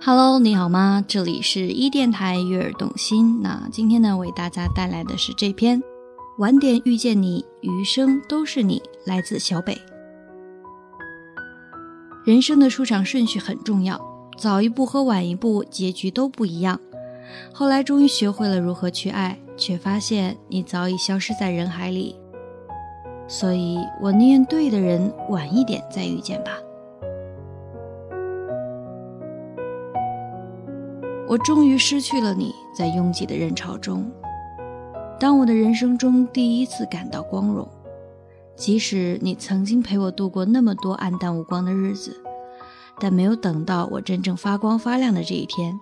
Hello，你好吗？这里是一电台悦耳动心。那今天呢，为大家带来的是这篇《晚点遇见你，余生都是你》，来自小北。人生的出场顺序很重要，早一步和晚一步结局都不一样。后来终于学会了如何去爱，却发现你早已消失在人海里。所以我宁愿对的人晚一点再遇见吧。我终于失去了你，在拥挤的人潮中。当我的人生中第一次感到光荣，即使你曾经陪我度过那么多暗淡无光的日子，但没有等到我真正发光发亮的这一天。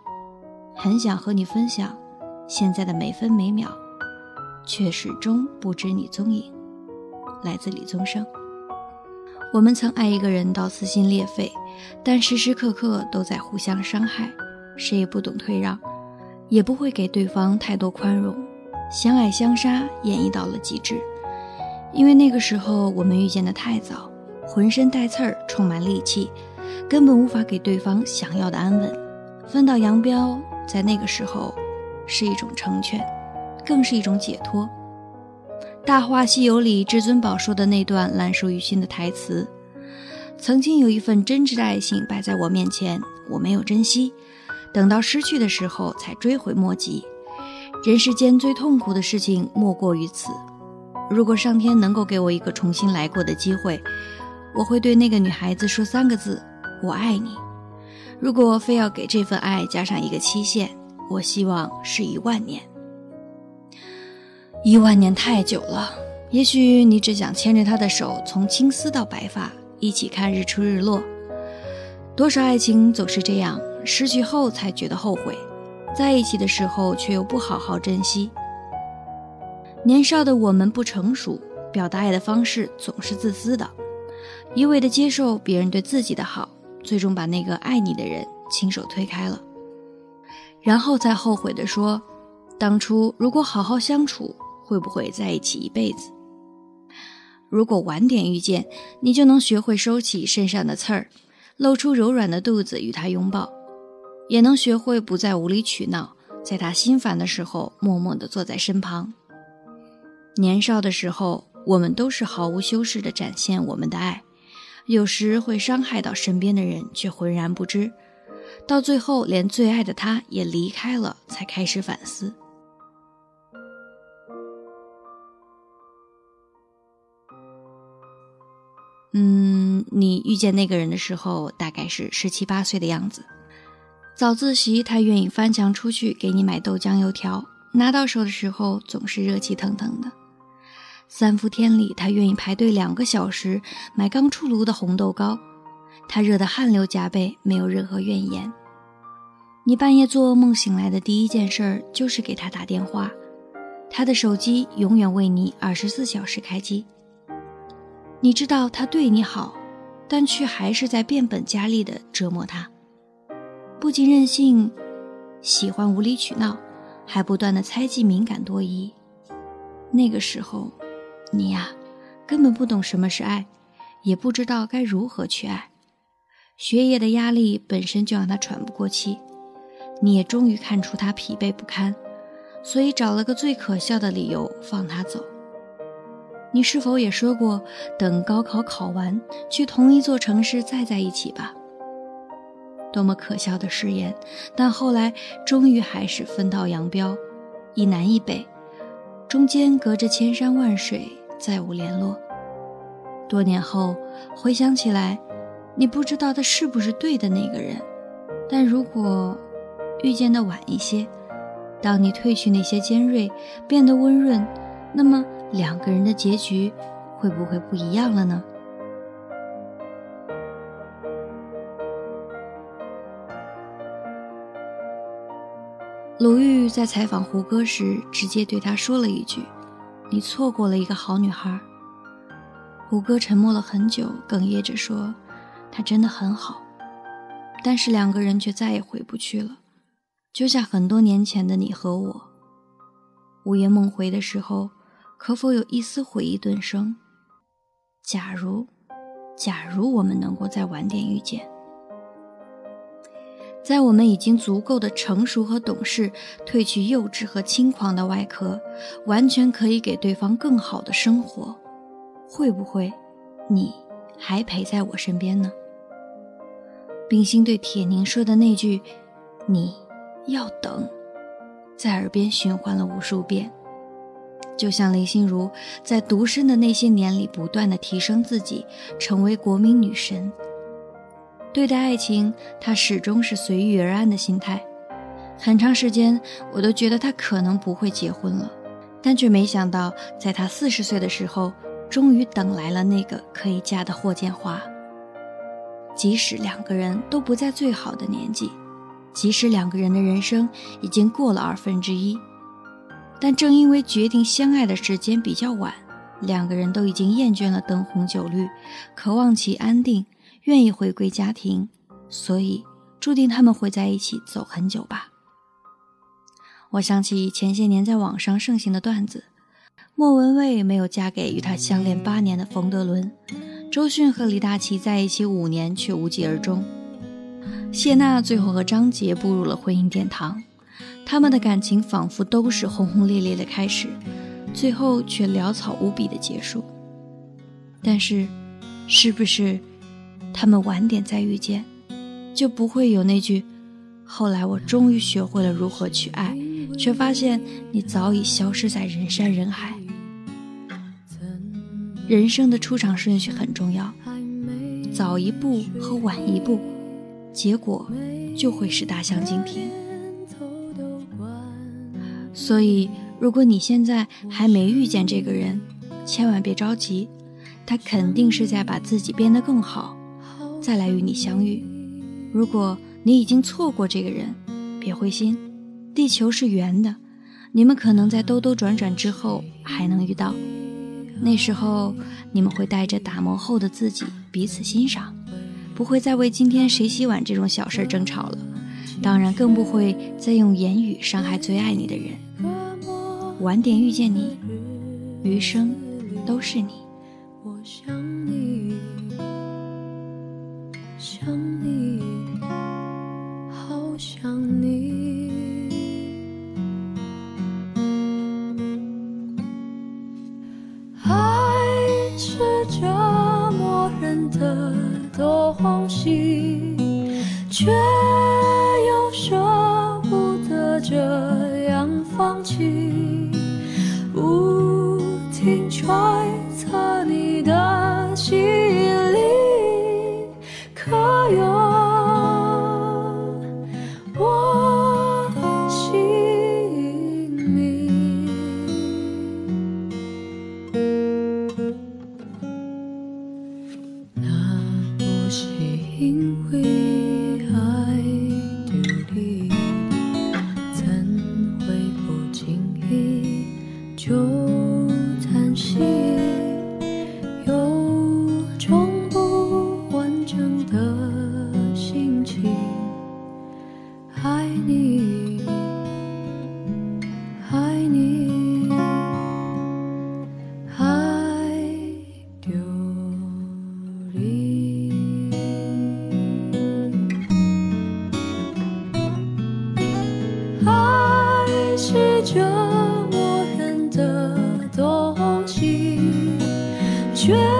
很想和你分享现在的每分每秒，却始终不知你踪影。来自李宗盛。我们曾爱一个人到撕心裂肺，但时时刻刻都在互相伤害。谁也不懂退让，也不会给对方太多宽容，相爱相杀演绎到了极致。因为那个时候我们遇见的太早，浑身带刺儿，充满戾气，根本无法给对方想要的安稳。分道扬镳，在那个时候是一种成全，更是一种解脱。《大话西游》里至尊宝说的那段烂熟于心的台词：“曾经有一份真挚的爱情摆在我面前，我没有珍惜。”等到失去的时候，才追悔莫及。人世间最痛苦的事情莫过于此。如果上天能够给我一个重新来过的机会，我会对那个女孩子说三个字：“我爱你。”如果非要给这份爱加上一个期限，我希望是一万年。一万年太久了，也许你只想牵着她的手，从青丝到白发，一起看日出日落。多少爱情总是这样。失去后才觉得后悔，在一起的时候却又不好好珍惜。年少的我们不成熟，表达爱的方式总是自私的，一味的接受别人对自己的好，最终把那个爱你的人亲手推开了，然后再后悔的说，当初如果好好相处，会不会在一起一辈子？如果晚点遇见，你就能学会收起身上的刺儿，露出柔软的肚子与他拥抱。也能学会不再无理取闹，在他心烦的时候，默默地坐在身旁。年少的时候，我们都是毫无修饰地展现我们的爱，有时会伤害到身边的人，却浑然不知。到最后，连最爱的他也离开了，才开始反思。嗯，你遇见那个人的时候，大概是十七八岁的样子。早自习，他愿意翻墙出去给你买豆浆油条，拿到手的时候总是热气腾腾的。三伏天里，他愿意排队两个小时买刚出炉的红豆糕，他热得汗流浃背，没有任何怨言。你半夜做噩梦醒来的第一件事就是给他打电话，他的手机永远为你二十四小时开机。你知道他对你好，但却还是在变本加厉地折磨他。不仅任性，喜欢无理取闹，还不断的猜忌、敏感多疑。那个时候，你呀，根本不懂什么是爱，也不知道该如何去爱。学业的压力本身就让他喘不过气，你也终于看出他疲惫不堪，所以找了个最可笑的理由放他走。你是否也说过，等高考考完，去同一座城市再在一起吧？多么可笑的誓言！但后来终于还是分道扬镳，一南一北，中间隔着千山万水，再无联络。多年后回想起来，你不知道他是不是对的那个人。但如果遇见的晚一些，当你褪去那些尖锐，变得温润，那么两个人的结局会不会不一样了呢？鲁豫在采访胡歌时，直接对他说了一句：“你错过了一个好女孩。”胡歌沉默了很久，哽咽着说：“她真的很好。”但是两个人却再也回不去了，就像很多年前的你和我。午夜梦回的时候，可否有一丝回忆顿生？假如，假如我们能够再晚点遇见。在我们已经足够的成熟和懂事，褪去幼稚和轻狂的外壳，完全可以给对方更好的生活。会不会，你还陪在我身边呢？冰心对铁凝说的那句“你要等”，在耳边循环了无数遍，就像林心如在独身的那些年里，不断的提升自己，成为国民女神。对待爱情，他始终是随遇而安的心态。很长时间，我都觉得他可能不会结婚了，但却没想到，在他四十岁的时候，终于等来了那个可以嫁的霍建华。即使两个人都不在最好的年纪，即使两个人的人生已经过了二分之一，但正因为决定相爱的时间比较晚，两个人都已经厌倦了灯红酒绿，渴望其安定。愿意回归家庭，所以注定他们会在一起走很久吧。我想起前些年在网上盛行的段子：莫文蔚没有嫁给与她相恋八年的冯德伦，周迅和李大齐在一起五年却无疾而终，谢娜最后和张杰步入了婚姻殿堂，他们的感情仿佛都是轰轰烈烈的开始，最后却潦草无比的结束。但是，是不是？他们晚点再遇见，就不会有那句“后来我终于学会了如何去爱，却发现你早已消失在人山人海”。人生的出场顺序很重要，早一步和晚一步，结果就会是大相径庭。所以，如果你现在还没遇见这个人，千万别着急，他肯定是在把自己变得更好。再来与你相遇。如果你已经错过这个人，别灰心，地球是圆的，你们可能在兜兜转转之后还能遇到。那时候，你们会带着打磨后的自己彼此欣赏，不会再为今天谁洗碗这种小事争吵了，当然更不会再用言语伤害最爱你的人。晚点遇见你，余生都是你。我想想你好想你。爱是折磨人的东西却又舍不得这样放弃。不停揣测心碎，却